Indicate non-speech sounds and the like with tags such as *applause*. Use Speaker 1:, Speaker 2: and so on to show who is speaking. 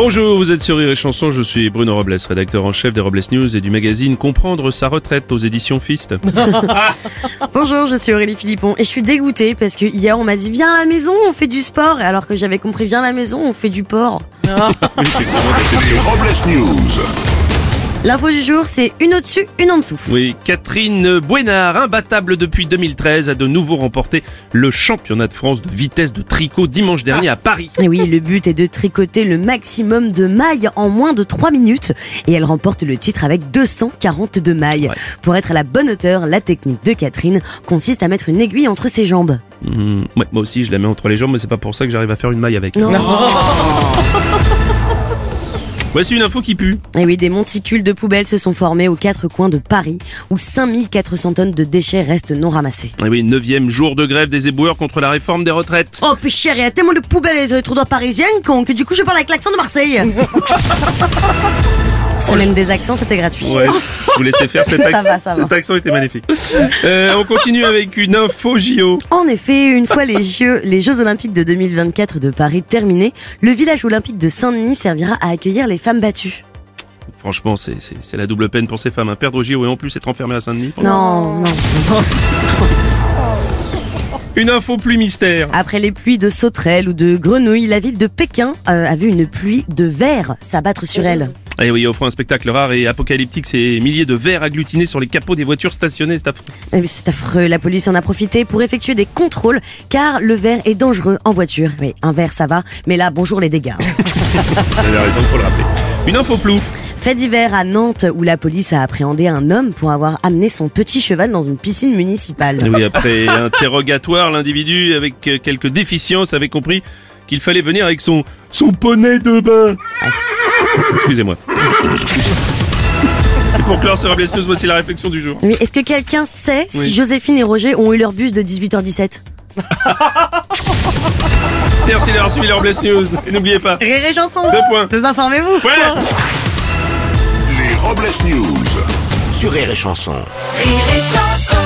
Speaker 1: Bonjour, vous êtes sur Rire et Chanson, je suis Bruno Robles, rédacteur en chef des Robles News et du magazine Comprendre sa retraite aux éditions Fist. *laughs*
Speaker 2: Bonjour, je suis Aurélie Philippon et je suis dégoûtée parce que hier on m'a dit viens à la maison, on fait du sport, alors que j'avais compris viens à la maison, on fait du porc.
Speaker 3: Les *laughs* Robles News.
Speaker 2: L'info du jour, c'est une au-dessus, une en dessous.
Speaker 1: Oui, Catherine Bouénard, imbattable depuis 2013, a de nouveau remporté le championnat de France de vitesse de tricot dimanche dernier à Paris.
Speaker 2: Et oui, le but est de tricoter le maximum de mailles en moins de 3 minutes et elle remporte le titre avec 242 mailles.
Speaker 1: Ouais.
Speaker 2: Pour être à la bonne hauteur, la technique de Catherine consiste à mettre une aiguille entre ses jambes.
Speaker 1: Ouais, moi aussi, je la mets entre les jambes, mais c'est pas pour ça que j'arrive à faire une maille avec.
Speaker 2: Non. *laughs*
Speaker 1: Voici une info qui pue.
Speaker 2: Et oui, des monticules de poubelles se sont formés aux quatre coins de Paris où 5400 tonnes de déchets restent non ramassés.
Speaker 1: Et oui, neuvième jour de grève des éboueurs contre la réforme des retraites.
Speaker 2: Oh, puis cher, il y a tellement de poubelles dans les trottoirs parisiennes con, que du coup je parle avec l'accent de Marseille. *laughs* Semaine des accents, c'était gratuit.
Speaker 1: Ouais, je vous laissez faire *laughs* cet,
Speaker 2: Ça
Speaker 1: accent.
Speaker 2: va, ça va.
Speaker 1: cet accent était magnifique. Euh, on continue avec une info JO.
Speaker 2: En effet, une fois les Jeux, les Jeux Olympiques de 2024 de Paris terminés, le village olympique de Saint-Denis servira à accueillir les femmes battues.
Speaker 1: Franchement, c'est la double peine pour ces femmes. hein. Perdre au JO et en plus être enfermé à Saint-Denis.
Speaker 2: Non, non. *laughs*
Speaker 1: Une info plus mystère.
Speaker 2: Après les pluies de sauterelles ou de grenouilles, la ville de Pékin euh, a vu une pluie de vers s'abattre sur elle.
Speaker 1: Et oui, offre un spectacle rare et apocalyptique, ces milliers de vers agglutinés sur les capots des voitures stationnées, c'est affreux.
Speaker 2: Eh C'est affreux, la police en a profité pour effectuer des contrôles car le verre est dangereux en voiture. Oui, un verre ça va, mais là bonjour les dégâts. *laughs*
Speaker 1: Vous avez raison, faut le rappeler. Une info plouf.
Speaker 2: Fait divers à Nantes où la police a appréhendé un homme pour avoir amené son petit cheval dans une piscine municipale.
Speaker 1: Oui, après *laughs* interrogatoire, l'individu avec quelques déficiences avait compris qu'il fallait venir avec son son poney de bain. Excusez-moi. Et pour clore ce Robles News, voici la réflexion du jour.
Speaker 2: Mais est-ce que quelqu'un sait
Speaker 1: Oui.
Speaker 2: si Joséphine et Roger ont eu leur bus de 18h17 *laughs*
Speaker 1: Merci d'avoir suivi les Robles News. Et n'oubliez pas,
Speaker 2: Rire et chanson
Speaker 1: deux points.
Speaker 2: Désinformez-vous
Speaker 1: Point.
Speaker 3: Les Robles News.
Speaker 4: Sur Rire et Chanson.
Speaker 5: Rire et chanson